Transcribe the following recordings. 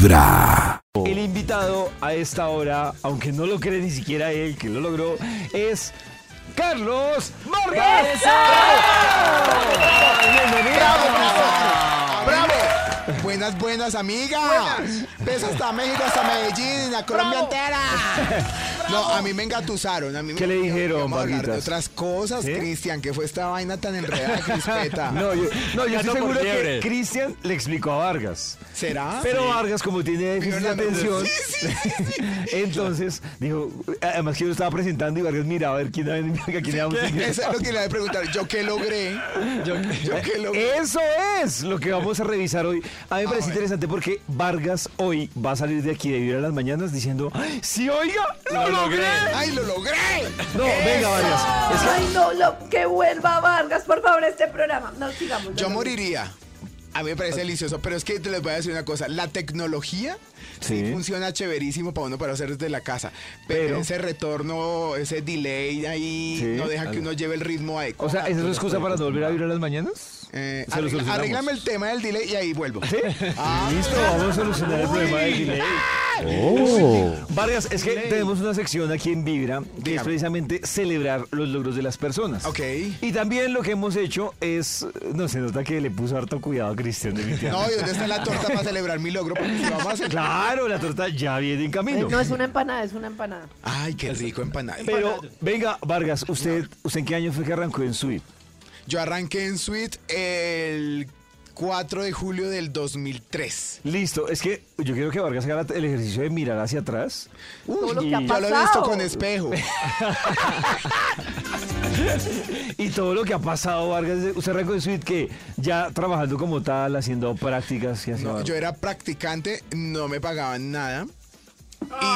Vibra. El invitado a esta hora, aunque no lo cree ni siquiera él que lo logró, es Carlos Vargas. ¡Bravo, bravo! ¡Bravo! Buenas, buenas, amigas. Besos hasta México, hasta Medellín, a Colombia entera. No, a mí me engatusaron. A mí ¿Qué me, le dijeron, Vamos a Varguitas? otras cosas, ¿Sí? Cristian. ¿Qué fue esta vaina tan enredada, Crispeta? No, yo, no, yo estoy seguro que. Cristian le explicó a Vargas. ¿Será? Pero Vargas, como tiene déficit de atención, sí, entonces dijo, además que yo lo estaba presentando y Vargas miraba a ver quién, a quién le damos Eso es lo que le voy a preguntar. ¿Yo qué logré? Yo, ¿Yo qué logré? Eso es lo que vamos a revisar hoy. A mí me parece bueno. interesante porque Vargas hoy va a salir de aquí de Vibra a las mañanas diciendo, ¡Ay, sí, oiga, lo, Lo logré. logré. ¡Ay, lo logré! No, venga, Vargas. Es que- Ay, no, lo, que vuelva Vargas, por favor, este programa. No, sigamos. Yo no, moriría. A mí me parece delicioso, pero es que te les voy a decir una cosa. La tecnología sí, Sí. funciona chéverísimo para uno para hacer desde la casa. Pero, Pero- ese retorno, ese delay ahí, Sí. no deja que uno lleve el ritmo adecuado. o sea, ¿esa es la excusa para no volver a Vibra a las mañanas? Eh, Se lo arregla- solucionamos. arréglame el tema del delay y ahí vuelvo. ¿Sí? Ah, Listo, vamos a solucionar el problema del delay. Vargas, es que tenemos una sección aquí en Vibra que es precisamente celebrar los logros de las personas. Ok. Y también lo que hemos hecho es, no se nota que le puso harto cuidado a Cristian de No, ¿y dónde está la torta para celebrar mi logro? Porque si vamos a hacer... Claro, la torta ya viene en camino. No es una empanada, es una empanada. Ay, qué rico empanada. Pero, venga, Vargas, ¿usted, ¿usted en qué año fue que arrancó en Suite? Yo arranqué en Suite el 4 de julio del 2003. Listo, es que yo quiero que Vargas haga el ejercicio de mirar hacia atrás. Todo lo y- que ha Yo lo he visto pasado. con espejo. Y todo lo que ha pasado, Vargas, usted Suite que ya trabajando como tal, haciendo prácticas y así. No, yo era practicante, no me pagaban nada.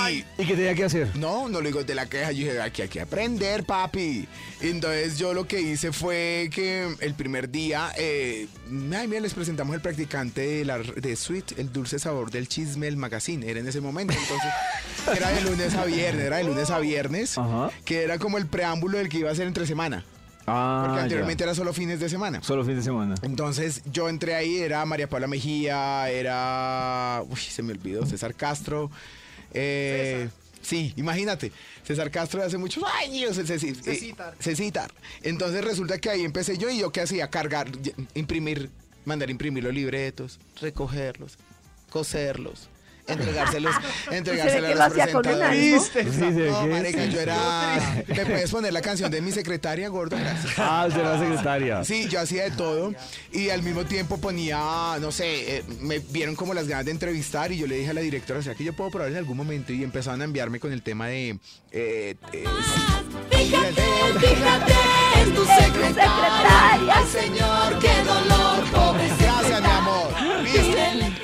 Y ¿Y qué tenía que hacer? no, no lo digo de la queja, yo dije, aquí hay que aprender, papi. Entonces yo lo que hice fue que el primer día, eh, ay, mira, les presentamos el practicante de, la, de Sweet, el dulce sabor del chisme, el magazine, era en ese momento. Entonces era de lunes a viernes, era de lunes a viernes, Ajá. que era como el preámbulo del que iba a ser entre semana. Ah, Porque ya. anteriormente era solo fines de semana. Solo fin de semana. Entonces yo entré ahí, era María Paula Mejía, era. Uy, se me olvidó, César Castro. Eh, Sí, imagínate, César Castro de hace muchos años. Ceci- eh, Cecitar. Entonces resulta que ahí empecé yo y yo qué hacía, cargar, imprimir, mandar imprimir los libretos, recogerlos, coserlos, entregárselos, entregárselos a lo los presentadores. Ve No, marica, yo era... ¿Me puedes poner la canción de mi secretaria, gordo? Gracias. Ah, usted era la secretaria. Sí, yo hacía de todo y al mismo tiempo ponía, no sé, eh, me vieron como las ganas de entrevistar y yo le dije a la directora, o sea, que yo puedo probar en algún momento y empezaron a enviarme con el tema de... eh, eh, Fíjate, fíjate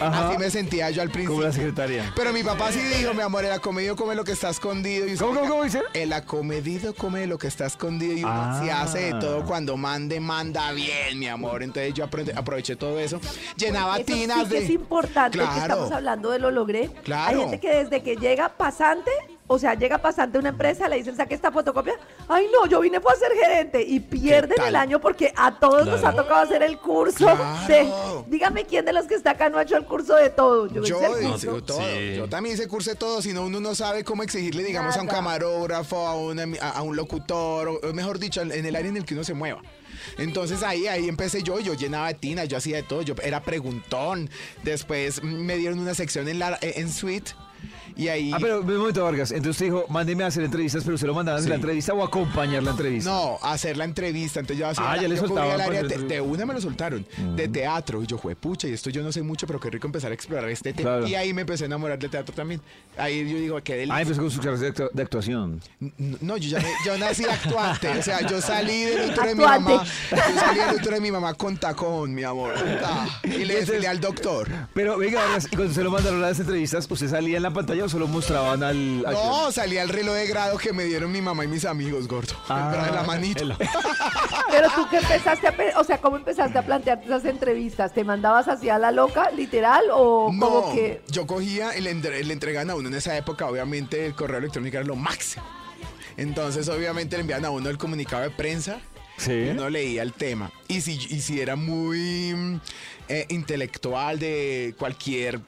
Ajá. Así me sentía yo al Como la principio. secretaria. Pero mi papá sí dijo, mi amor, el acomedido come lo que está escondido. Y ¿Cómo, cómo, cómo dice? El acomedido come lo que está escondido y uno Ah. sí hace de todo cuando mande, manda bien, mi amor. Entonces yo aprende- aproveché todo eso. Llenaba Eso sí tinas que de... es importante que estamos hablando de lo logré. Claro. Hay gente que desde que llega pasante, o sea, llega pasante a una empresa, le dicen, saque esta fotocopia. Ay, no, yo vine fue a ser gerente. Y pierden el año porque a todos nos ha tocado hacer el curso Claro. de... Dígame quién de los que está acá no ha hecho el curso de todo. Yo, Yo hice el curso. todo. Sí. Yo también hice curso de todo, si no uno no sabe cómo exigirle, digamos, a un camarógrafo, a, una- a- a un locutor, o o mejor dicho, en el área en el que uno se mueva. Entonces ahí, ahí empecé yo, yo llenaba de tinas, yo hacía de todo, yo era preguntón. Después mm, me dieron una sección en la en suite y ahí Ah, pero un momento, Vargas. Entonces usted dijo, mándeme a hacer entrevistas, pero usted lo mandaba a hacer Sí. la entrevista o acompañar la entrevista. No, hacer la entrevista. Entonces yo hacía. Ah, la- ya le soltaban área hacer te- entrevista. de una me lo soltaron. De teatro. Y yo, fue pucha, y esto yo no sé mucho, pero qué rico empezar a explorar este tema. Claro. Y ahí me empecé a enamorar del teatro también. Ahí yo digo, qué delicia. Ah, empezó con sus clases de, actu- de actuación. No, yo, ya me- yo nací actuante. O sea, yo salí del útero de mi mamá. Yo salí del útero de mi mamá con tacón, mi amor. Ah, y le desfilé al doctor. Pero venga, Vargas, y cuando se lo mandaron a las entrevistas, ¿usted salía en la pantalla o solo mostraban al... al- No, salí al reloj de grado que me dieron mi mamá y mis amigos, gordo. Ah, en la manito. el- Pero tú que empezaste a, o sea, ¿cómo empezaste a plantearte esas entrevistas? ¿Te mandabas así a la loca, literal, o No, como que... yo cogía y le, entre- le entregan a uno en esa época, obviamente el correo electrónico era lo máximo. Entonces, obviamente le envían a uno el comunicado de prensa Sí. y uno leía el tema. Y si, y si era muy mm, eh, intelectual de cualquier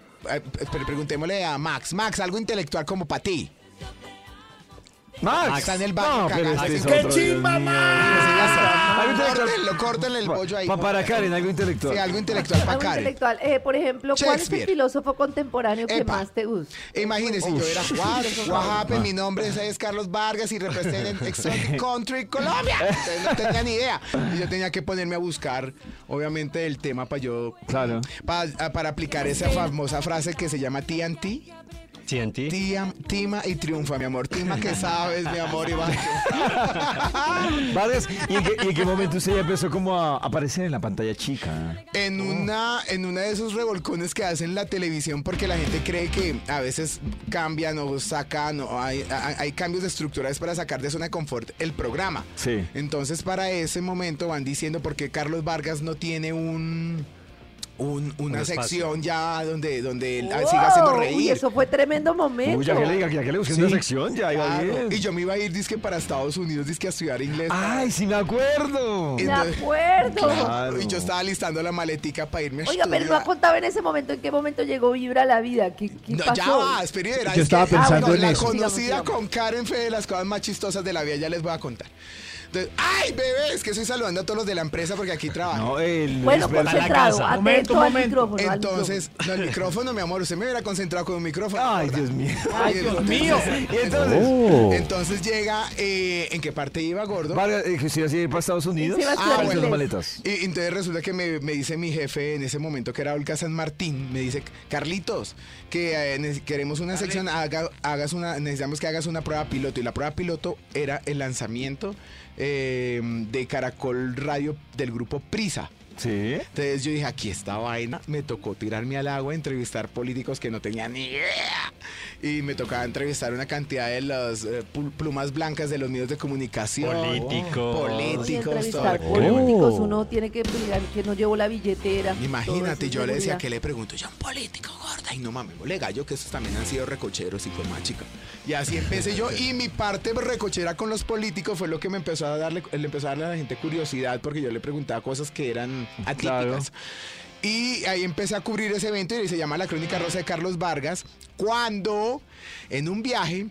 preguntémosle a Max. Max, algo intelectual como para ti. Max. Está en el baño No, pero este es ¡Qué. Córtenlo, córtenle el bollo ahí. Pa- para Karen, algo intelectual. Sí, algo intelectual para Algo Karen. intelectual. Eh, por ejemplo, ¿cuál es el Shakespeare. filósofo contemporáneo que Epa. más te gusta? Imagínense, yo era what, what happened? mi nombre es, es Carlos Vargas y represento Exotic Country Colombia. Entonces no tenía ni idea. Y yo tenía que ponerme a buscar, obviamente, el tema para yo. Claro. pa- para aplicar esa famosa frase que se llama TNT. TNT. Tía, tima y triunfa, mi amor. Tima que sabes, mi amor. Vargas, ¿y en, qué, y en qué momento usted ya empezó como a aparecer en la pantalla chica? En una, en una de esos revolcones que hacen la televisión porque la gente cree que a veces cambian o sacan o hay, hay, hay cambios de estructuras para sacar de zona de confort el programa. Sí. Entonces para ese momento van diciendo por qué Carlos Vargas no tiene un... un- una sección ya donde, donde él ah, siga haciendo Wow, reír. Uy, eso fue tremendo momento. Uy, ya que le diga, ya que le busqué Sí. una sección, ya iba Claro. bien. Y yo me iba a ir disque para Estados Unidos, disque a estudiar inglés. Ay, sí me acuerdo. Me acuerdo. Claro. Y yo estaba listando la maletica para irme a Oiga, pero no ha estudiar. contado en ese momento en qué momento llegó Vibra a la vida. ¿Qué, qué No, pasó? ya va, espere, Yo es estaba que- pensando en la eso. conocida Sigamos, sigamos. con Karen fue de las cosas más chistosas de la vida, ya les voy a contar. Entonces, ¡ay, bebé! Es que estoy saludando a todos los de la empresa porque aquí trabajan. No, el Bueno, concentrado, casa. atento Momento, al micrófono. al Entonces, no, el micrófono, mi amor, usted me hubiera concentrado con un micrófono. Ay, ¿verdad? Dios mío. Ay, Dios mío. Y entonces, Oh. Entonces llega, eh, ¿en qué parte iba, gordo? Eh, que usted iba a ir para Estados Unidos. Ah, bueno, las maletas. Y entonces resulta que me, me dice mi jefe en ese momento, que era Olga San Martín, me dice, Carlitos, que eh, queremos una sección, haga- hagas una, necesitamos que hagas una prueba piloto. Y la prueba piloto era el lanzamiento eh, de Caracol Radio del grupo Prisa. Sí. Entonces yo dije, aquí esta vaina, me tocó tirarme al agua, entrevistar políticos que no tenían ni idea. Y me tocaba entrevistar una cantidad de las eh, plumas blancas de los medios de comunicación. Políticos. Políticos, entrevistar todo. políticos, uno tiene que mirar que no llevó la billetera. Imagínate, yo le decía que le pregunto, yo un político gorda, y no mames, le gallo que esos también han sido recocheros y con más chica. Y así empecé yo, y mi parte recochera con los políticos fue lo que me empezó a darle, le empezó a darle a la gente curiosidad, porque yo le preguntaba cosas que eran atípicas. Y ahí empecé a cubrir ese evento y se llama La Crónica Rosa de Carlos Vargas, cuando en un viaje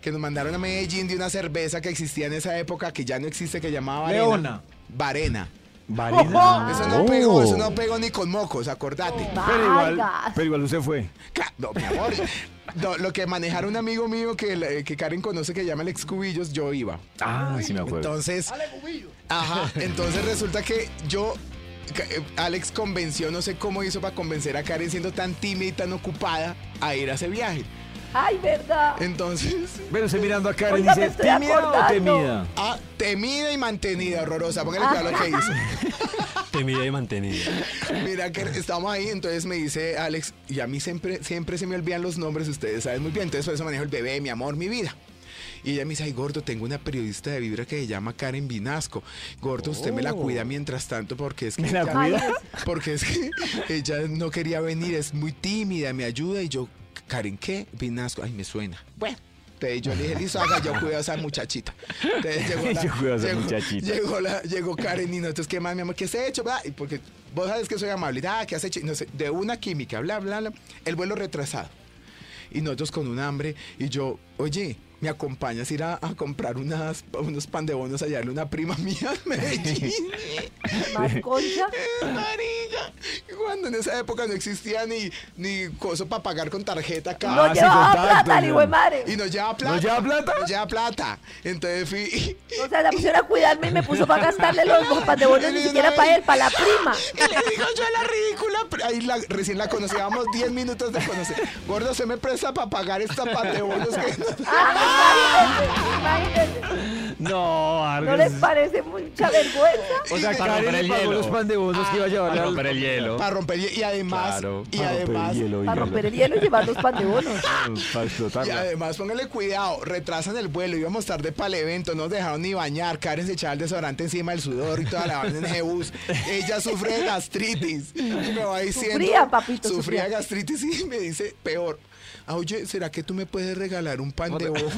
que nos mandaron a Medellín de una cerveza que existía en esa época, que ya no existe, que llamaba Varena. Leona. Varena. Varina. Eso no Oh. pegó, eso no pegó ni con mocos, acordate. Pero igual, pero igual usted fue. No, mi amor. No, lo que manejara un amigo mío que, que Karen conoce que llama Alex Cubillos, yo iba. Ah, sí me acuerdo. Entonces. Ajá. Entonces resulta que yo. Eh, Alex convenció, no sé cómo hizo para convencer a Karen siendo tan tímida y tan ocupada a ir a ese viaje. Ay, verdad. Entonces, Pero usted mirando a Karen Oiga, me dice, estoy ¿tímida o acordando. temida? ah, temida y mantenida, horrorosa. Póngale cuidado a lo que hizo. Temida y mantenida. Mira que estamos ahí, entonces me dice Alex, y a mí siempre, siempre se me olvidan los nombres, ustedes saben muy bien, entonces por eso manejo el bebé, mi amor, mi vida. Y ella me dice, ay gordo, tengo una periodista de Vibra que se llama Karen Vinasco. Gordo, usted me la cuida mientras tanto porque es que... ¿Me la ella- cuida? Porque es que ella no quería venir, es muy tímida, me ayuda y yo, Karen, ¿qué? Vinasco, ay, me suena. Bueno. Entonces yo le dije, listo, haga, yo cuido a esa muchachita. Entonces llegó la, Yo cuido a esa llegó- muchachita. Llegó, la, llegó Karen y nosotros, ¿qué más, mi amor? ¿Qué has hecho? bla? Y porque vos sabes que soy amable. Ah, ¿qué has hecho? No sé, de una química, bla, bla, bla. El vuelo retrasado. Y nosotros con un hambre. Y yo, oye, ¿me acompañas a ir a, a comprar unas, unos pan de bonos a llevarle a una prima mía en Medellín? Más concha. Marica, cuando en esa época no existía ni, ni coso para pagar con tarjeta acá. No Ah, llevaba contacto, plata, ni güey madre. Y nos lleva plata. ¿Nos lleva plata? Nos lleva plata. Entonces fui. O sea, la pusieron a cuidarme y me puso para gastarle los pan de bonos, ni siquiera para él, para la prima. Y le digo yo la ridícula. Ahí la, recién la conocíamos 10 minutos de conocer. Gordo, se me presta para pagar esta pan de bonos que Ah, imagínense, imagínense. No, ¿No Vargas. les parece mucha vergüenza? O sea, Para Karen romper le el pagó hielo. los pan de bonos que iba a llevar Para al- romper el hielo. para romper el- y además Claro, y para romper el además hielo, Para romper el hielo y llevar los pan de bonos. Para y explotarla. además póngale cuidado, retrasan el vuelo, íbamos tarde para el evento, no nos dejaron ni bañar, Karen se echaba el desodorante encima del sudor y toda la vaina en ese bus. Ella sufre de gastritis. Y me va diciendo. Sufría, papito, Sufría sufría. gastritis y me dice, peor. "Ah, Oye, ¿será que tú me puedes regalar un pan de bono?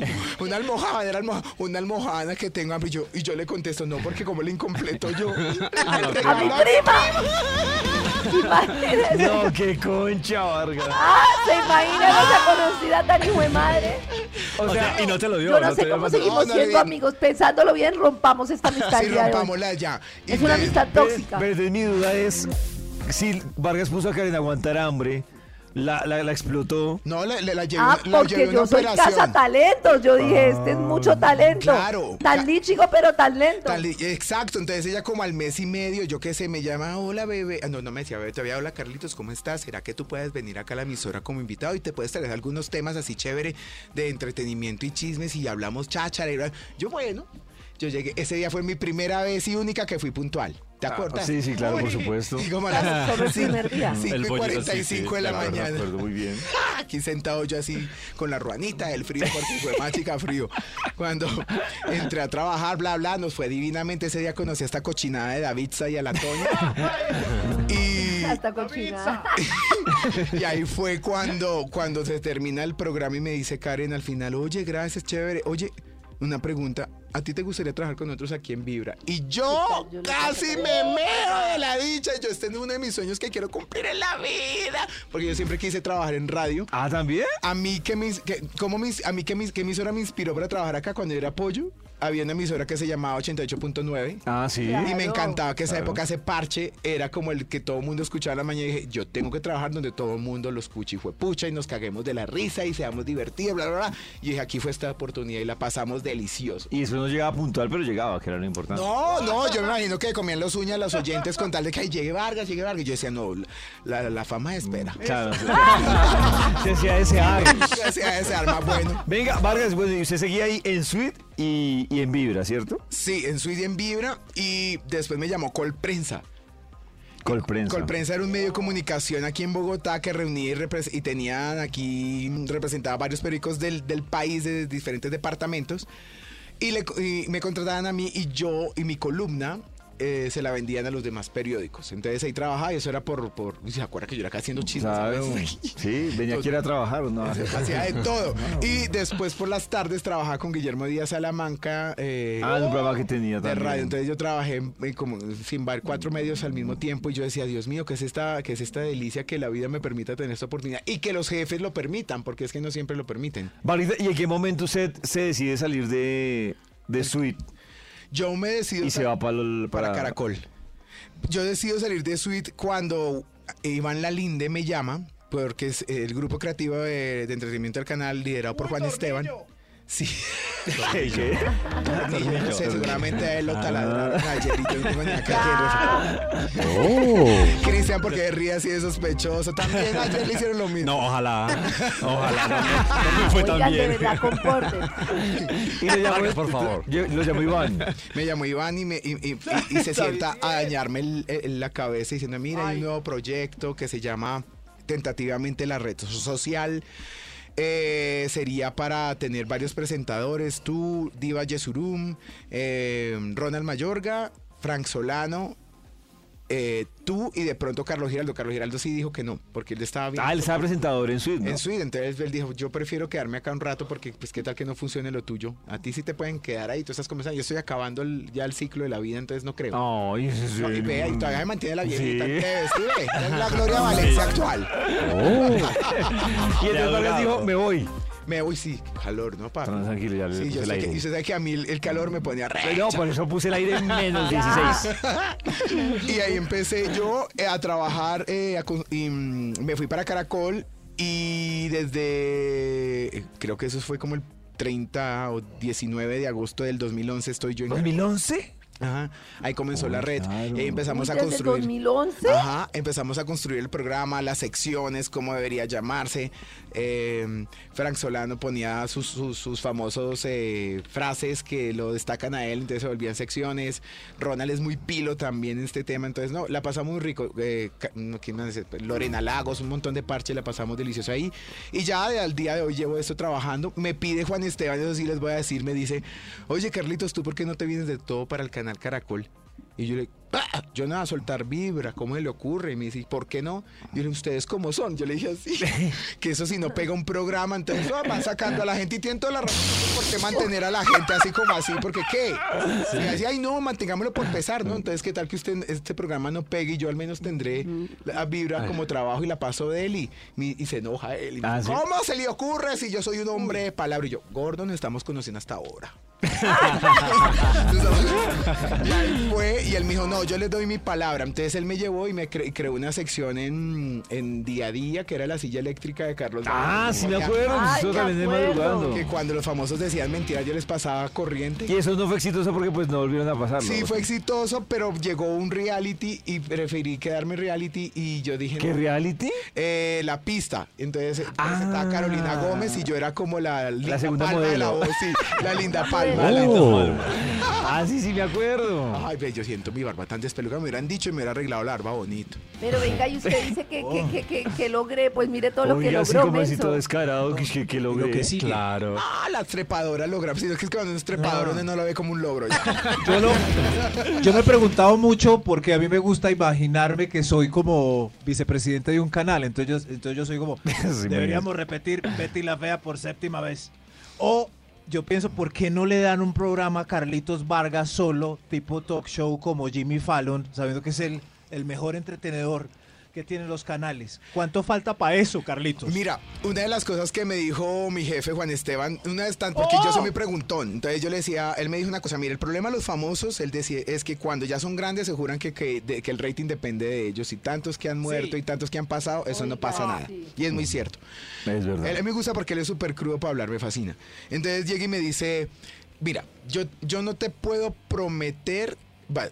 una almohada, era una almohada que tenga hambre. Y yo, y yo le contesto, no, porque como el incompleto yo. ¡A mi prima! No, qué concha, Vargas. Ah, ¿se imagina esa conocida tan hijo de madre? O sea, y no te lo dio. Yo no sé cómo seguimos no, no, siendo no. amigos. Pensándolo bien, rompamos esta amistad. Sí, rompámosla ya. Y Es una amistad tóxica. pero entonces mi duda es, si Vargas puso a Karen a aguantar hambre, la, la, la explotó. No, la, la, la llevé, Ah, la porque llevé a yo soy cazatalentos. Yo dije, este es mucho talento. Claro. Tan líchico, pero tan lento. Tan li- Exacto, entonces ella como al mes y medio, yo qué sé, me llama, hola bebé, Ah, no, no me decía bebé, todavía hola Carlitos, ¿cómo estás? ¿Será que tú puedes venir acá a la emisora como invitado y te puedes traer algunos temas así chévere de entretenimiento y chismes y hablamos cháchara? y bla? Yo bueno, yo llegué, ese día fue mi primera vez y única que fui puntual, ¿te acuerdas? sí, sí, claro, por supuesto. Y como a las solo el primer día. 5 El y pollito, sí, 45 sí, de la claro, mañana. Recuerdo muy bien. Aquí sentado yo así con la ruanita del frío, porque fue más chica frío. Cuando entré a trabajar, bla, bla, nos fue divinamente. Ese día conocí a esta cochinada de Davidza y a la Toña. Y, Hasta cochinada. y ahí fue cuando, cuando se termina el programa y me dice Karen al final, oye, gracias, chévere. Oye, una pregunta. ¿A ti te gustaría trabajar con nosotros aquí en Vibra? Y yo casi me meo de la dicha. Yo este es uno de mis sueños que quiero cumplir en la vida. Porque yo siempre quise trabajar en radio. Ah, ¿también? A mí que me, que, ¿cómo me- a mí que, me- que emisora me inspiró para trabajar acá cuando yo era pollo. Había una emisora que se llamaba 88.9. Ah, sí. Claro. Y me encantaba que esa Claro. época ese parche era como el que todo el mundo escuchaba a la mañana y dije, yo tengo que trabajar donde todo el mundo lo escuche y fue pucha y nos caguemos de la risa y seamos divertidos, bla, bla, bla. Y dije, aquí fue esta oportunidad y la pasamos delicioso. Y eso no llegaba puntual, pero llegaba, que era lo importante. No, no, yo me imagino que comían los uñas los oyentes con tal de que "Ay, llegue Vargas, llegue Vargas. Y yo decía, no, la, la fama espera. Claro. Se hacía desear. Sea, ese arma bueno. Venga, Vargas, bueno, y usted seguía ahí en Suite y, y en Vibra, ¿cierto? Sí, en Suiza y en Vibra y después me llamó Colprensa. Colprensa. Colprensa era un medio de comunicación aquí en Bogotá que reunía y, y tenían aquí, representaba varios periódicos del, del país de diferentes departamentos y, le y me contrataban a mí y yo y mi columna eh, se la vendían a los demás periódicos. Entonces ahí trabajaba y eso era por... por ¿Se acuerda que yo era acá haciendo? Claro. ¿sabes? Sí, venía aquí a trabajar, ¿o ¿no? Hacía de todo. Y después por las tardes trabajaba con Guillermo Díaz Salamanca. eh, Ah, un programa que tenía de también. radio. Entonces yo trabajé en- como sin bar cuatro medios al mismo tiempo y yo decía, Dios mío, ¿qué es esta, qué es esta delicia que la vida me permita tener esta oportunidad? Y que los jefes lo permitan, porque es que no siempre lo permiten. ¿y en qué momento usted se decide salir de, de Suite Yo me decido y se va para, el- para para Caracol. Yo decido salir de Suite cuando Iván Lalinde me llama, porque es el grupo creativo de, de entretenimiento del canal liderado por Juan Esteban. Sí. ¿Qué? No sé, seguramente a él lo Ah. taladraron ayer y yo no tengo ni acá quien Oh. Cristian, porque ríe así de sospechoso. También ayer le hicieron lo mismo. No, ojalá. Ojalá. No, me- no fue tan de verdad. Y llamó, Vargas, por favor. yo- Lo llamó Iván. Me llamó Iván y, me, y, y- y- y se sienta a dañarme el- el- la cabeza diciendo, mira, hay un nuevo proyecto que se llama tentativamente la red social. Eh, sería para tener varios presentadores, tú, Diva Yesurum, eh, Ronald Mayorga, Frank Solano, eh, tú y de pronto Carlos Giraldo. Carlos Giraldo sí dijo que no, porque él estaba bien. Ah, él estaba presentador en Suite, ¿no? En Sweden, entonces él dijo, yo prefiero quedarme acá un rato porque pues qué tal que no funcione lo tuyo. A ti sí te pueden quedar ahí, tú estás conversando, yo estoy acabando el- ya el ciclo de la vida, entonces no creo. Ay, ese No, y sí. vea, y todavía me mantiene la viejita, Sí. te ves, sí, ve, es la Gloria Valencia actual. Y entonces Vargas dijo, me voy. Me voy, sí, calor, ¿no, papi? Tranquilo, ya le Sí, puse yo el sé aire. que, y usted sabe que a mí el, calor me ponía re. No, por eso puse el aire en menos 16. Y ahí empecé yo eh, a trabajar, eh, a con- y mm, me fui para Caracol y desde, eh, creo que eso fue como el 30 o 19 de agosto del 2011 estoy yo en ¿2011? Ajá, ahí comenzó la red. claro. Y ahí empezamos a desde construir. 2011. Ajá, empezamos a construir el programa, las secciones, cómo debería llamarse. Eh, Frank Solano ponía sus, sus, sus famosos eh, frases que lo destacan a él, entonces se volvían secciones. Ronald es muy pilo también en este tema, entonces no, la pasamos muy rico. Eh. Lorena Lagos, un montón de parche, la pasamos delicioso ahí. Y ya de- al día de hoy llevo esto trabajando. Me pide Juan Esteban, eso sí les voy a decir, me dice, oye Carlitos, ¿tú por qué no te vienes de todo para el canal Caracol? Y yo le "Ah, yo no voy a soltar vibra, ¿cómo se le ocurre? Y me dice, ¿por qué no? Y yo le ¿ustedes cómo son? Yo le dije así, que eso si no pega un programa, entonces ah, van sacando a la gente y tienen toda la razón. ¿Por qué mantener a la gente así como así? Porque ¿qué? Y me decía, ay no, mantengámoslo por pesar, ¿no? Entonces, ¿qué tal que usted este programa no pegue y yo al menos tendré la vibra como trabajo y la paso de él y, y se enoja él. Y me Ah, dice, ¿sí? ¿Cómo se le ocurre si yo soy un hombre de palabra? Y yo, Gordon, estamos conociendo hasta ahora. y fue, y él me dijo, no, yo les doy mi palabra. Entonces él me llevó y me cre- creó una sección en, en día a día, que era la silla eléctrica de Carlos. Ah, sí me acuerdo. Ay, Eso me acuerdo. madrugando. Que cuando los famosos decían mentiras, yo les pasaba corriente. Y eso no fue exitoso porque pues no volvieron a pasarlo. Sí, fue exitoso, pero llegó un reality y preferí quedarme en reality y yo dije... ¿Qué no, reality? eh, la pista. Entonces eh, Ah. presentaba Carolina Gómez y yo era como la linda segunda palma de la modelo. voz, sí, la linda palma. Oh. la- Ah, sí, sí, me acuerdo. Ay, ve, yo siento mi barba tan despelucada. Me hubieran dicho y me hubiera arreglado la barba bonito. Pero venga, y usted dice que, que, que, que, que logré, pues mire todo lo que Oiga, así logró. como así todo descarado, que, que, que logré. Lo que sigue. Claro. Ah, la trepadora logra. Sí, es que es que cuando es trepador uno no lo ve como un logro. ya. Yo, lo- yo me he preguntado mucho porque a mí me gusta imaginarme que soy como vicepresidente de un canal. Entonces yo, entonces yo soy como, Sí, deberíamos repetir Betty la Fea por séptima vez. O yo pienso, ¿por qué no le dan un programa a Carlitos Vargas solo, tipo talk show como Jimmy Fallon, sabiendo que es el, el mejor entretenedor que tienen los canales? ¿Cuánto falta para eso, Carlitos? Mira, una de las cosas que me dijo mi jefe Juan Esteban, una vez tan, porque yo soy muy preguntón, entonces yo le decía, él me dijo una cosa, mira, el problema de los famosos, él decía, es que cuando ya son grandes se juran que, que, de- que el rating depende de ellos, y tantos que han muerto y tantos que han pasado, eso no pasa nada. sí. Y es muy cierto. Es verdad. Él, él me gusta porque él es súper crudo para hablar, me fascina. Entonces llega y me dice, mira, yo, yo no te puedo prometer para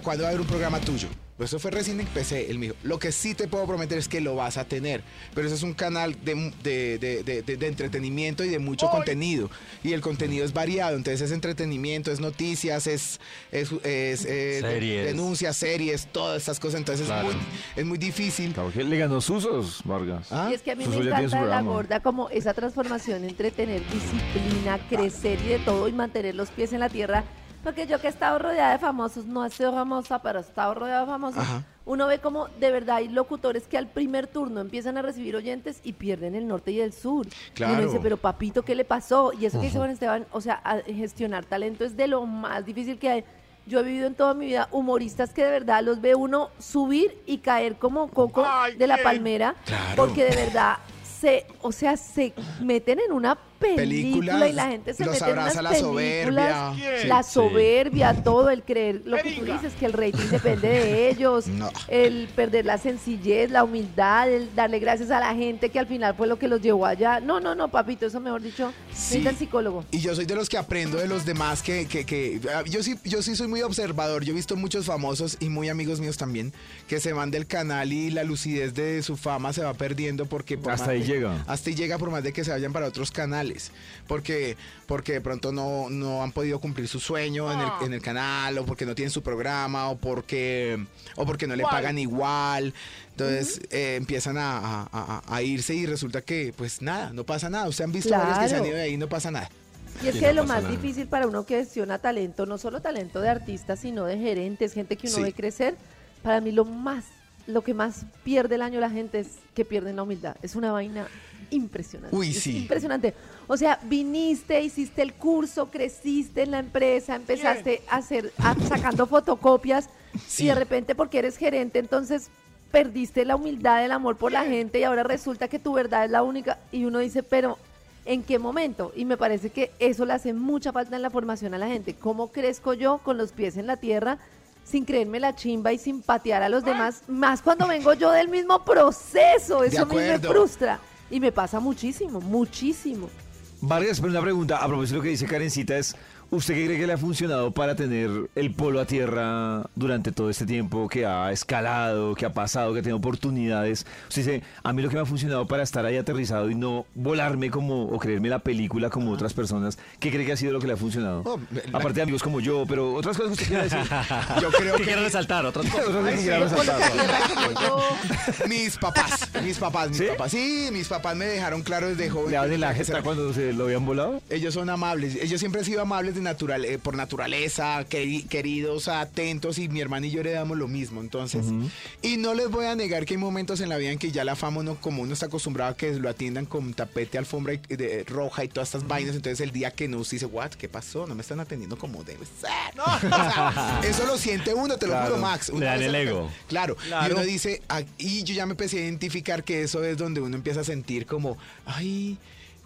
cuándo va a haber un programa tuyo. Pues eso fue recién empecé, él me dijo, lo que sí te puedo prometer es que lo vas a tener, pero eso es un canal de, de- de- de- de- de entretenimiento y de mucho contenido, y el contenido es variado, entonces es entretenimiento, es noticias, es, es, es, eh, Series. denuncias, series, todas estas cosas, entonces Claro. es, muy, es muy difícil. Claro que le ganó Susos, Vargas. ¿Ah? Y es que a mí Suso me encanta la gorda como esa transformación entre tener disciplina, crecer y de todo y mantener los pies en la tierra. Porque yo que he estado rodeada de famosos, no he sido famosa, pero he estado rodeada de famosos, Ajá. uno ve como de verdad hay locutores que al primer turno empiezan a recibir oyentes y pierden el norte y el sur. Y Claro. uno dice, pero papito, ¿qué le pasó? Y eso que dice Juan Esteban, o sea, gestionar talento es de lo más difícil que hay. Yo he vivido en toda mi vida humoristas que de verdad los ve uno subir y caer como coco de la palmera, Claro. porque de verdad se, o sea, se meten en una película Películas, y la gente se los mete en unas abraza la películas, soberbia. Sí, la sí. soberbia, todo el creer lo que tú dices que el rating depende de ellos, No. el perder la sencillez, la humildad, el darle gracias a la gente que al final fue lo que los llevó allá. No, no, no, papito, eso mejor dicho, Sí. necesita el psicólogo. Y yo soy de los que aprendo de los demás que, que, que- ah, yo sí yo sí soy muy observador. Yo he visto muchos famosos y muy amigos míos también que se van del canal y la lucidez de su fama se va perdiendo porque por Hasta más ahí de- llega. Hasta ahí llega por más de que se vayan para otros canales, porque porque de pronto no, no han podido cumplir su sueño en el, en el canal o porque no tienen su programa o porque o porque no le pagan igual. Entonces eh, empiezan a, a- a- a irse y resulta que pues nada, no pasa nada. Ustedes han visto varios que se han Claro. ido de ahí y no pasa nada. Y es Y que no lo más nada. difícil para uno que gestiona talento, no solo talento de artistas, sino de gerentes, gente que uno Sí. ve crecer, para mí lo más, lo que más pierde el año la gente es que pierden la humildad. Es una vaina impresionante. Uy, es sí. Impresionante. O sea, viniste, hiciste el curso, creciste en la empresa, empezaste a hacer, a- sacando fotocopias Sí. y de repente porque eres gerente, entonces perdiste la humildad, el amor por la gente y ahora resulta que tu verdad es la única y uno dice, pero ¿en qué momento? Y me parece que eso le hace mucha falta en la formación a la gente. ¿Cómo crezco yo con los pies en la tierra? Sin creerme la chimba y sin patear a los demás, más cuando vengo yo del mismo proceso, eso a mí me frustra. Y me pasa muchísimo, muchísimo. Vargas, pero una pregunta, a propósito de lo que dice Karencita, es, ¿usted qué cree que le ha funcionado para tener el polo a tierra durante todo este tiempo que ha escalado, que ha pasado, que ha tenido oportunidades? Usted dice, a mí lo que me ha funcionado para estar ahí aterrizado y no volarme como, o creerme la película como otras personas, ¿qué cree que ha sido lo que le ha funcionado? Oh, la- Aparte de amigos como yo, pero otras cosas que usted quiera decir. Yo creo ¿Qué que quiere resaltar? Otras cosas. Resaltar. mis papás, mis papás, mis ¿Sí? papás. Sí, mis papás me dejaron claro desde joven. ¿Le en la jeta cuando se lo habían volado? Ellos son amables. Ellos siempre han sido amables natural, eh, por naturaleza, queri- queridos, atentos, y mi hermana y yo heredamos lo mismo, entonces. Y no les voy a negar que hay momentos en la vida en que ya la fama, uno, como uno está acostumbrado a que lo atiendan con tapete, alfombra y- de, roja y todas estas vainas, entonces el día que no, usted dice, what, ¿qué pasó? No me están atendiendo como debe ser. O sea, eso lo siente uno, te lo Claro. juro, Max. Le dan vez el ego. Claro. Claro. Y uno dice, y yo ya me empecé a identificar que eso es donde uno empieza a sentir como, ay,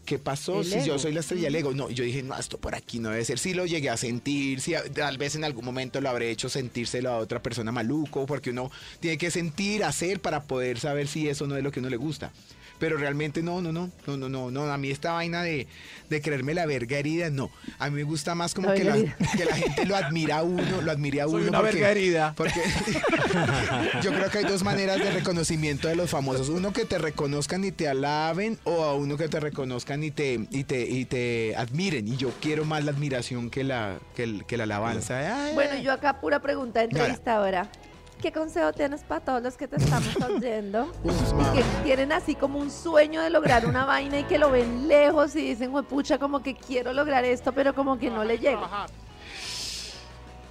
¿qué pasó? El Si yo soy la estrella del ego. No, yo dije, no, esto por aquí no debe ser. Sí lo llegué a sentir, sí, a- tal vez en algún momento lo habré hecho sentírselo a otra persona maluco, porque uno tiene que sentir, hacer para poder saber si eso no es lo que uno le gusta. Pero realmente no, no, no, no, no, no, no. A mí esta vaina de, de creerme la verga herida, no. A mí me gusta más como La que la, que la gente lo admira a uno, lo admire a uno. Soy una porque- verga herida. porque yo creo que hay dos maneras de reconocimiento de los famosos. Uno que te reconozcan y te alaben o a uno que te reconozcan y te, y te, y te admiren. Y yo quiero más la admiración que la, que el- que la alabanza. Ay, Bueno, yo acá pura pregunta de entrevistadora. ¿Qué consejo tienes para todos los que te estamos oyendo? Y que tienen así como un sueño de lograr una vaina y que lo ven lejos y dicen, pucha, como que quiero lograr esto, pero como que no le llega.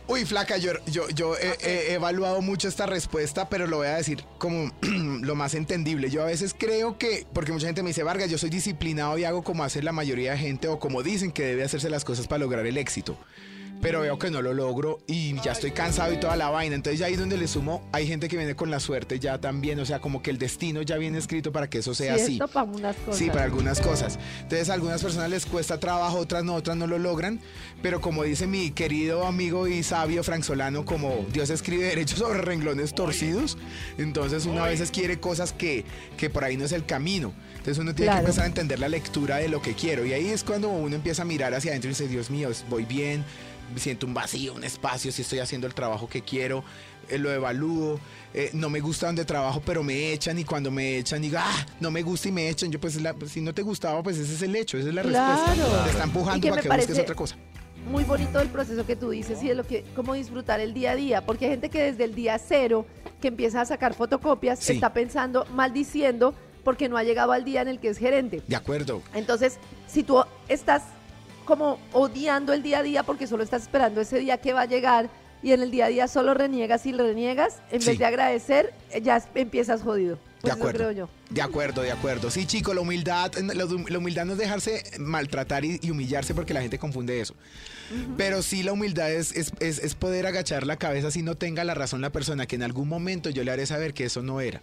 Uy, flaca, yo, yo, yo he, he evaluado mucho esta respuesta, pero lo voy a decir como lo más entendible. Yo a veces creo que, porque mucha gente me dice, Vargas, yo soy disciplinado y hago como hace la mayoría de gente o como dicen que debe hacerse las cosas para lograr el éxito. Pero veo que no lo logro y ya estoy cansado y toda la vaina. Entonces ya ahí donde le sumo, hay gente que viene con la suerte ya también. O sea, como que el destino ya viene escrito para que eso sea Sí, así. esto para unas cosas. Sí, para algunas cosas. Entonces, a algunas personas les cuesta trabajo, otras no, otras no lo logran. Pero como dice mi querido amigo y sabio Frank Solano, como Dios escribe derechos sobre renglones torcidos, entonces uno a veces quiere cosas que, que por ahí no es el camino. Entonces uno tiene Claro. que empezar a entender la lectura de lo que quiero. Y ahí es cuando uno empieza a mirar hacia adentro y dice, Dios mío, voy bien, siento un vacío, un espacio, si estoy haciendo el trabajo que quiero, eh, lo evalúo, eh, no me gusta donde trabajo, pero me echan y cuando me echan digo, ah, no me gusta y me echan, yo pues, la- pues, si no te gustaba, pues ese es el hecho, esa es la Claro. respuesta. Te está empujando para que busques otra cosa. muy bonito el proceso que tú dices y de lo que cómo disfrutar el día a día, porque hay gente que desde el día cero que empieza a sacar fotocopias Sí. está pensando, maldiciendo porque no ha llegado al día en el que es gerente. De acuerdo. Entonces, si tú estás como odiando el día a día porque solo estás esperando ese día que va a llegar y en el día a día solo reniegas y reniegas, en Sí. vez de agradecer, eh, ya empiezas jodido. De Pues eso acuerdo. creo yo. De acuerdo, de acuerdo. Sí, chico, la humildad, la, humildad no es dejarse maltratar y, y humillarse porque la gente confunde eso. Pero sí la humildad es, es, es- es poder agachar la cabeza si no tenga la razón la persona, que en algún momento yo le haré saber que eso no era.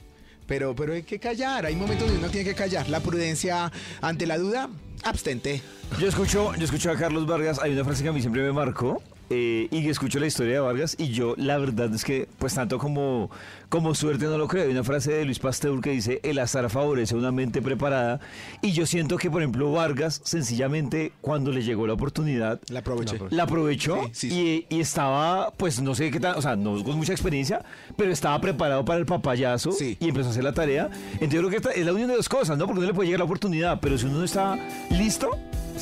Pero, pero hay que callar, hay momentos donde uno tiene que callar. La prudencia ante la duda, abstente. Yo escucho, yo escucho a Carlos Vargas, hay una frase que a mí siempre me marcó. Eh, y que escucho la historia de Vargas y yo la verdad es que pues tanto como, como suerte no lo creo. Hay una frase de Luis Pasteur que dice el azar favorece a una mente preparada y yo siento que por ejemplo Vargas sencillamente cuando le llegó la oportunidad La aproveché. la aprovechó Sí, sí, Y, y estaba, pues no sé qué tal, o sea, no con mucha experiencia, pero estaba preparado para el papayazo Sí. y empezó a hacer la tarea. Entonces yo creo que esta es la unión de dos cosas, ¿no? Porque uno le puede llegar la oportunidad, pero si uno no está listo,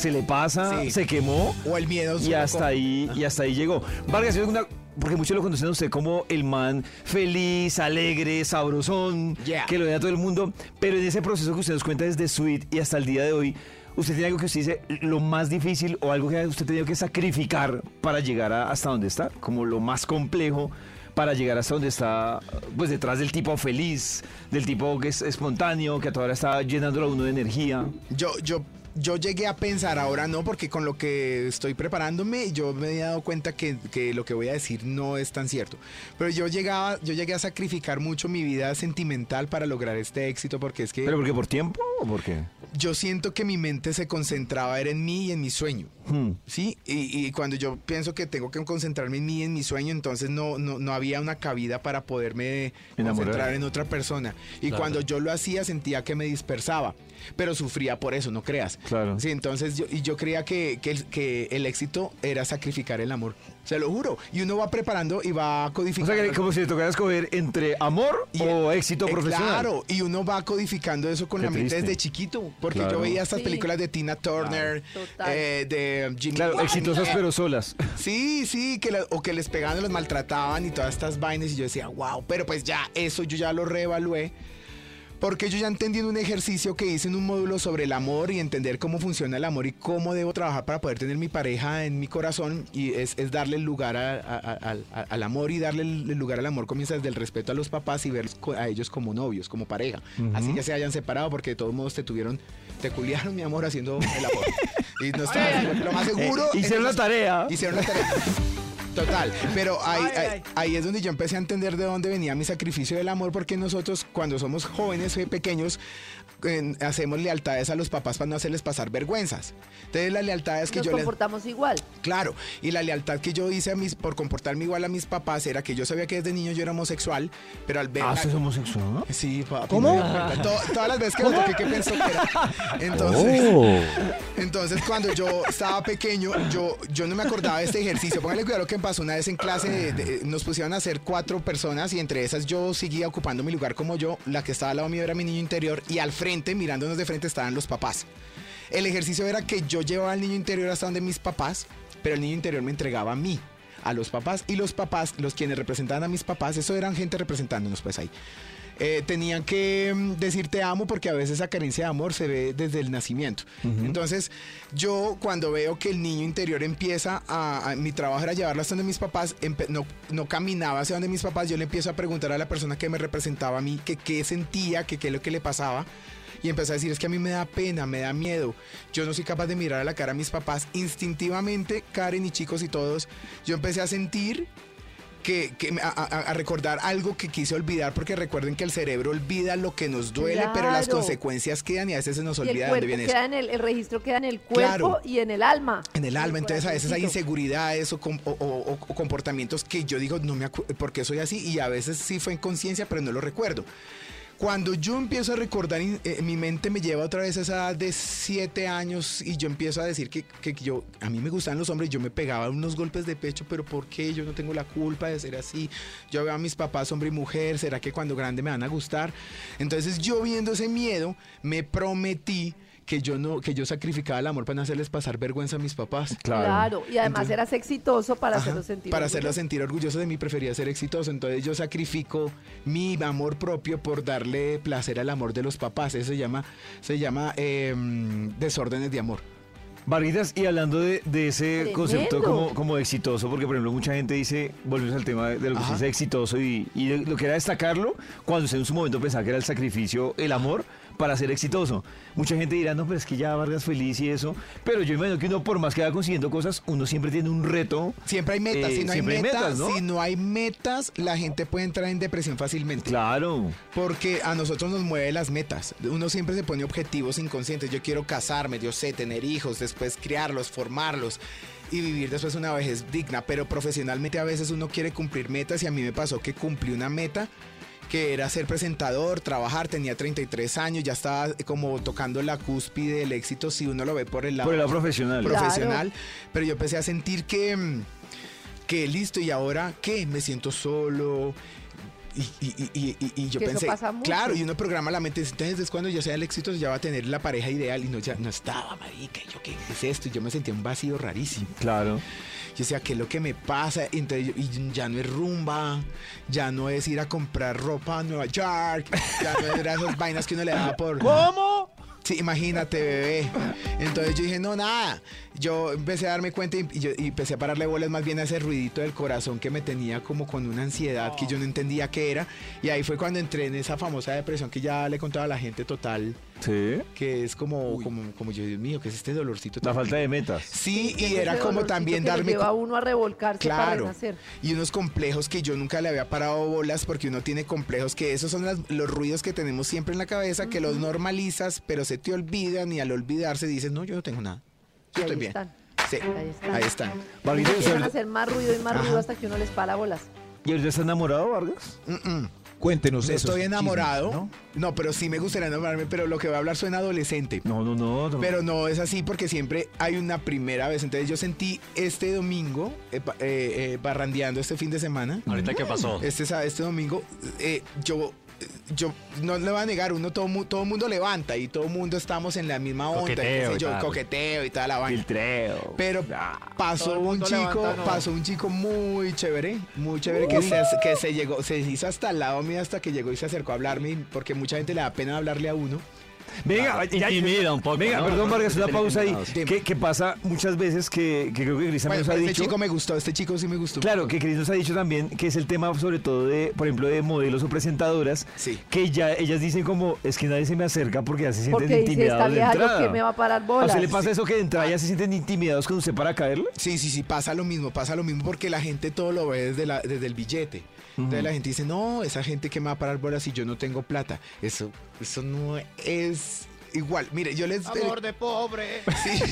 se le pasa, Sí. se quemó O el miedo. y hasta ahí, y hasta ahí llegó. Vargas, yo tengo una- porque muchos lo conocen a usted como el man feliz, alegre, sabrosón, Yeah. que lo ve a todo el mundo, pero en ese proceso que usted nos cuenta desde Sweet y hasta el día de hoy, ¿usted tiene algo que usted dice lo más difícil o algo que usted ha tenido que sacrificar para llegar a- hasta donde está? Como lo más complejo para llegar hasta donde está, pues detrás del tipo feliz, del tipo que es espontáneo, que a toda hora está llenándolo a uno de energía. Yo, yo, yo llegué a pensar, ahora no, porque con lo que estoy preparándome, yo me he dado cuenta que, que lo que voy a decir no es tan cierto. Pero yo llegaba, yo llegué a sacrificar mucho mi vida sentimental para lograr este éxito, porque es que ¿Pero por qué? ¿Por tiempo o por qué? yo siento que mi mente se concentraba era en mí y en mi sueño. Hmm. Sí, y, y cuando yo pienso que tengo que concentrarme en mí y en mi sueño, entonces no, no, no había una cabida para poderme Enamorar. concentrar en otra persona. Y cuando yo lo hacía sentía que me dispersaba, pero sufría por eso, no creas. Claro. Sí, entonces yo, y yo creía que, que el, que el éxito era sacrificar el amor. Se lo juro. Y uno va preparando y va O codificando. sea, que como si le tocara escoger entre amor Y- o éxito eh, profesional. Claro, y uno va codificando eso con Qué la mente triste. desde chiquito. Porque Claro. yo veía estas Sí. películas de Tina Turner, Claro. Total. eh, de Jimmy Claro, exitosas pero solas. Sí, sí, que la- o que les pegaban, los maltrataban y todas estas vainas. Y yo decía, wow, pero pues ya, eso yo ya lo reevalué. Porque yo ya entendí en un ejercicio que hice en un módulo sobre el amor y entender cómo funciona el amor y cómo debo trabajar para poder tener mi pareja en mi corazón y es, es darle el lugar a- a- a- al- amor y darle el lugar al amor comienza desde el respeto a los papás y ver co- a ellos como novios, como pareja. Así ya se hayan separado porque de todos modos te tuvieron, te culiaron mi amor haciendo el amor. y no está lo más seguro. Eh, hicieron la tarea. Hicieron la tarea. Total, pero ahí, Ay, ahí- ay. ahí es donde yo empecé a entender de dónde venía mi sacrificio del amor, porque nosotros cuando somos jóvenes, eh, pequeños, eh, hacemos lealtades a los papás para no hacerles pasar vergüenzas. Entonces la lealtad es que Nos yo les... comportamos igual. Claro, y la lealtad que yo hice a mis, por comportarme igual a mis papás era que yo sabía que desde niño yo era homosexual, pero al ver... Ah, la- ¿usted es homosexual? Sí, papi. ¿Cómo? me todas las veces que lo toqué, ¿qué pensó que era? Entonces, Oh. entonces cuando yo estaba pequeño, yo, yo no me acordaba de este ejercicio. Póngale cuidado lo que me pasó una vez en clase. de- de- nos pusieron a hacer cuatro personas y entre esas yo seguía ocupando mi lugar como yo. La que estaba al lado mío era mi niño interior y al frente, mirándonos de frente, estaban los papás. El ejercicio era que yo llevaba al niño interior hasta donde mis papás, pero el niño interior me entregaba a mí, a los papás, y los papás, los quienes representaban a mis papás, eso eran gente representándonos pues ahí. eh, tenían que mm, decir te amo porque a veces esa carencia de amor se ve desde el nacimiento. Entonces, yo cuando veo que el niño interior empieza a, a- mi trabajo era llevarlo hasta donde mis papás, no caminaba hacia donde mis papás, yo le empiezo a preguntar a la persona que me representaba a mí que qué sentía, que qué es lo que le pasaba. Y empecé a decir, es que a mí me da pena, me da miedo. Yo no soy capaz de mirar a la cara a mis papás. Instintivamente, Karen y chicos y todos, yo empecé a sentir que, que a, a- recordar algo que quise olvidar, porque recuerden que el cerebro olvida lo que nos duele, pero las Claro. consecuencias quedan y a veces se nos Y el olvida de dónde viene eso. queda en el, el registro queda en el cuerpo Claro. y en el alma. En el alma, el entonces a veces hay inseguridades o, o- o- o comportamientos que yo digo, no me acu- ¿por qué soy así? Y a veces sí fue en conciencia, pero no lo recuerdo. Cuando yo empiezo a recordar, eh, mi mente me lleva otra vez a esa edad de siete años y yo empiezo a decir que, que yo, a mí me gustan los hombres, yo me pegaba unos golpes de pecho, pero ¿por qué? Yo no tengo la culpa de ser así. Yo veo a mis papás hombre y mujer, ¿será que cuando grande me van a gustar? Entonces yo viendo ese miedo, me prometí que yo no, que yo sacrificaba el amor para no hacerles pasar vergüenza a mis papás. Claro. Y además Entonces- eras exitoso para Ajá, hacerlo sentir. Para hacerlo orgulloso. sentir orgulloso de mí, prefería ser exitoso. Entonces yo sacrifico mi amor propio por darle placer al amor de los papás. Eso se llama, se llama eh, desórdenes de amor. Varguitas, y hablando de, de ese Tremendo. concepto como, como exitoso, porque por ejemplo mucha gente dice, volvemos al tema de lo que Ajá. se dice exitoso y, y de- lo que era destacarlo, cuando usted en su momento pensaba que era el sacrificio, el amor para ser exitoso. Mucha gente dirá, no, pero es que ya Vargas feliz y eso, pero yo imagino que uno por más que va consiguiendo cosas, uno siempre tiene un reto. Siempre hay metas. Eh, si no hay siempre hay metas, metas, ¿no? si no hay metas, la gente puede entrar en depresión fácilmente. Claro. Porque a nosotros nos mueve las metas. Uno siempre se pone objetivos inconscientes. Yo quiero casarme, yo sé, tener hijos, después criarlos, formarlos y vivir después una vejez digna. Pero profesionalmente a veces uno quiere cumplir metas y a mí me pasó que cumplí una meta que era ser presentador, trabajar, tenía 33 años, ya estaba como tocando la cúspide del éxito si uno lo ve por el lado Por el lado profesional. Claro. profesional, pero yo empecé a sentir que, que listo, y ahora qué, me siento solo. Y, y- y- y- yo Que eso pensé, pasa mucho. claro, y uno programa la mente, entonces es cuando yo sea el éxito ya va a tener la pareja ideal y no, ya no estaba, marica, y yo qué es esto, y yo me sentía un vacío rarísimo. Claro. Yo decía, ¿qué es lo que me pasa? Y entonces yo- y ya no es rumba, ya no es ir a comprar ropa a Nueva York, ya no era esas vainas que uno le daba por... ¿Cómo? Sí, imagínate, bebé. Entonces yo dije, no, nada. Yo empecé a darme cuenta y, y yo, y empecé a pararle bolas más bien a ese ruidito del corazón que me tenía como con una ansiedad que yo no entendía qué era. Y ahí fue cuando entré en esa famosa depresión que ya le contaba a la gente total, Sí. que es como, como, como yo, Dios mío, que es este dolorcito. La falta de metas. Sí, y era como también que darme... lleva a uno a revolcarse para Claro. renacer. Y unos complejos que yo nunca le había parado bolas porque uno tiene complejos que esos son las- los ruidos que tenemos siempre en la cabeza, que los normalizas, pero se te olvidan y al olvidarse dices, no, yo no tengo nada. Yo estoy ahí bien. están. Sí, Ahí están. ahí están. A ¿usted- hacer más ruido y más ruido hasta que uno les para bolas. ¿Y ahorita está enamorado, Vargas? Cuéntenos No eso. estoy enamorado. ¿no? ¿no? pero sí me gustaría enamorarme, pero lo que voy a hablar suena adolescente. No, no, no. no. Pero no es así porque siempre hay una primera vez. Entonces yo sentí este domingo, eh, eh, eh, barrandeando este fin de semana. ¿Ahorita qué pasó? Este, este domingo, eh, yo yo no le voy a negar, uno todo, todo mundo levanta y todo mundo estamos en la misma onda, Coqueteo qué sé y yo, tal. coqueteo y toda la vaina. Filtreo. Pero pasó un chico, levanta, no. pasó un chico muy chévere, muy chévere que se, que se llegó, se hizo hasta al lado mío hasta que llegó y se acercó a hablarme, porque mucha gente le da pena hablarle a uno. Venga, ya- Intimida un poco, Venga, ¿no? perdón, Vargas, una pausa ahí. Que, que pasa muchas veces que, que creo que Cris también Bueno, nos ha este dicho. chico me gustó, este chico sí me gustó. Claro, que Cris nos ha dicho también que es el tema sobre todo de, por ejemplo, de modelos o presentadoras, Sí. que ya ellas dicen como, es que nadie se me acerca porque ya se sienten Porque dice, esta intimidados que me va a parar ¿A bolas. usted le pasa eso que de entrada ya se sienten intimidados con usted para caerle? Sí, sí, sí, pasa lo mismo, pasa lo mismo porque la gente todo lo ve desde, la, desde el billete. Entonces la gente dice, no, esa gente que me va a parar bolas si yo no tengo plata. Eso, eso no es igual. Mire, yo les... Amor de pobre. Sí.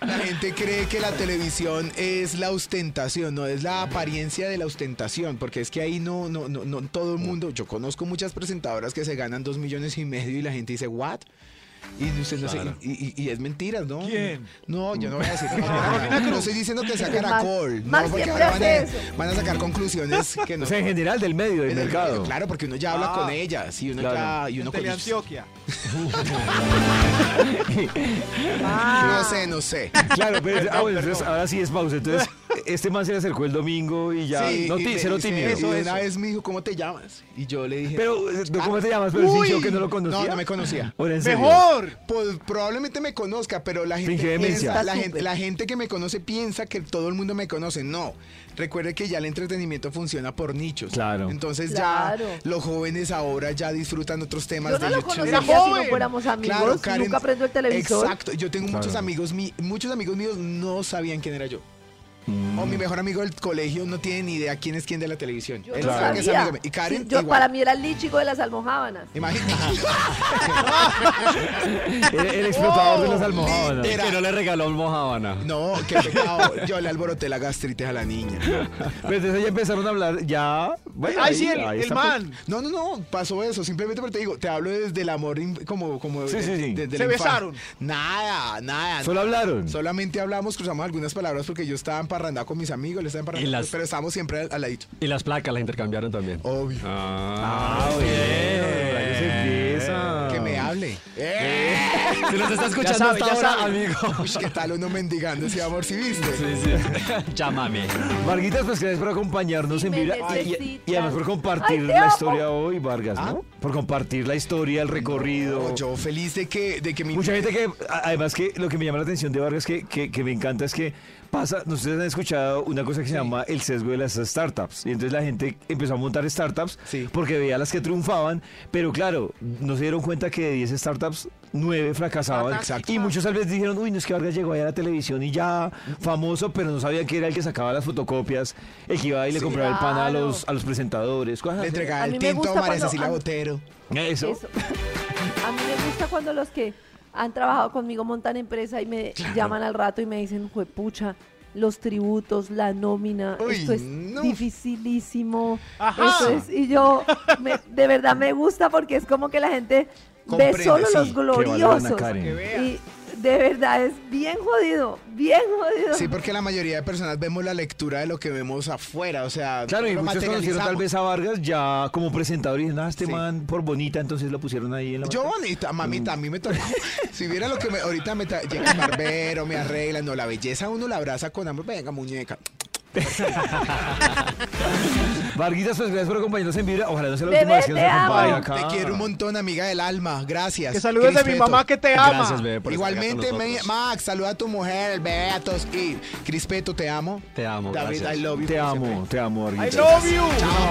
La gente cree que la televisión es la ostentación, no es la apariencia de la ostentación, porque es que ahí no, no, no, no todo el mundo. Yo conozco muchas presentadoras que se ganan dos millones y medio y la gente dice, ¿what? Y usted no sé, y, y- y es mentiras, ¿no? ¿Quién? No, yo no voy a decir. No, no estoy diciendo que sea caracol. Max no, porque ahora van a, van a sacar conclusiones que no. O sea, en general del medio, del mercado. medio, Claro, porque uno ya habla Ah. con ellas y uno Claro. ya. Y uno con Teleantioquia. No sé, no sé. Claro, pero ah, bueno, entonces, ahora sí es pausa. Entonces, este man se le acercó el domingo y ya. Sí, no y ti- cero tímido. y de una vez me dijo, ¿cómo te llamas? Y yo le dije. Pero, eh, ¿cómo te llamas? Pero Uy. fingió que no lo conocía. No, no me conocía. ¡Mejor! Pues probablemente me conozca, pero la gente, piensa- la, gente, súper. la gente que me conoce piensa que todo el mundo me conoce. No. Recuerde que ya el entretenimiento funciona por nichos. Claro. Entonces Claro. ya los jóvenes ahora ya disfrutan otros temas Yo no de lo YouTube. conocería si no fuéramos amigos. Claro, Karen, Nunca prendo el televisor. Exacto. Yo tengo muchos amigos, mi- muchos amigos míos no sabían quién era yo. Mm. O mi mejor amigo del colegio no tiene ni idea quién es quién de la televisión. Yo Él no sabe que es sabía. amigo mío. Y Karen, Sí, yo, igual. para mí era el lichico de las almohábanas. Imagínate. El, el explotador de las almohadas. literal. Que no le regaló un mojábana. No, qué pecado. Yo le alboroté la gastritis a la niña. Pero entonces ya empezaron a hablar, ya. bueno, ¡Ay, ahí- sí, el, ahí el está, man! No, no, no, pasó eso. Simplemente porque te digo, te hablo desde el amor como, como Sí, sí, sí. desde ¿Se besaron? Nada, nada. pues, Solo hablaron. Solamente hablamos, cruzamos algunas palabras porque yo estaba emparrandado con mis amigos, le estaba emparrandado, Y las- pero estábamos siempre al, al ladito. Y las placas las intercambiaron también. Obvio. Ah, bueno. ahí se empieza. Que me hable. Si nos está escuchando sabe, hasta ya ahora, sabe. amigo. Uy, ¿qué tal uno mendigando ese amor si viste? Llámame. Varguitas, pues gracias por acompañarnos Y en Vibra. Ay, y, y además por compartir Ay, la historia hoy, Vargas, ¿no? ¿Ah? Por compartir la historia, el recorrido. No, yo feliz de que, de que mi... Mucha gente que, además que lo que me llama la atención de Vargas que, que, que me encanta es que pasa, no sé si ustedes han escuchado una cosa que se llama el sesgo de las startups. Y entonces la gente empezó a montar startups Sí. porque veía las que triunfaban, pero claro, no se dieron cuenta que de 10 startups, 9 fracasaban. Exacto. Y muchos tal vez dijeron, uy, no es que Vargas llegó ahí a la televisión y ya famoso, pero no sabían que era el que sacaba las fotocopias, el que iba y le Sí. compraba el pan a los, a los presentadores. cosas Le entregaba el tinto a María Cecilia Botero. Eso. Eso. A mí me gusta cuando los que han trabajado conmigo montan empresa y me llaman al rato y me dicen, juepucha, los tributos, la nómina, Uy, esto es no. dificilísimo. Ajá. Esto es, y yo, me- de verdad me gusta porque es como que la gente Comprende, ve solo sí, los gloriosos. Que. Y de verdad es bien jodido, bien jodido. Sí, porque la mayoría de personas vemos la lectura de lo que vemos afuera, o sea, Claro, y lo muchos conocieron tal vez a Vargas ya como presentador y dijeron, ah, este Sí. man por bonita, entonces lo pusieron ahí en la Yo marca". bonita, mamita, a mí me tocó. Si viera lo que me, ahorita me llega el barbero, me arregla, no, la belleza uno la abraza con amor, venga muñeca. Varguitas, pues gracias por acompañarnos en Vibra. Ojalá no sea la Bebé, última vez que nos te acompañe Te acá. quiero un montón, amiga del alma, gracias. Que saludes de mi mamá que te ama. Gracias, bebé, por estar acá Igualmente, me-. Max, saluda a tu mujer, el bebé, a todos. Y Crispeto, te amo. Te amo, David, gracias. I love you. Te amo, siempre. te amo, I Varguitas. love you. Chao,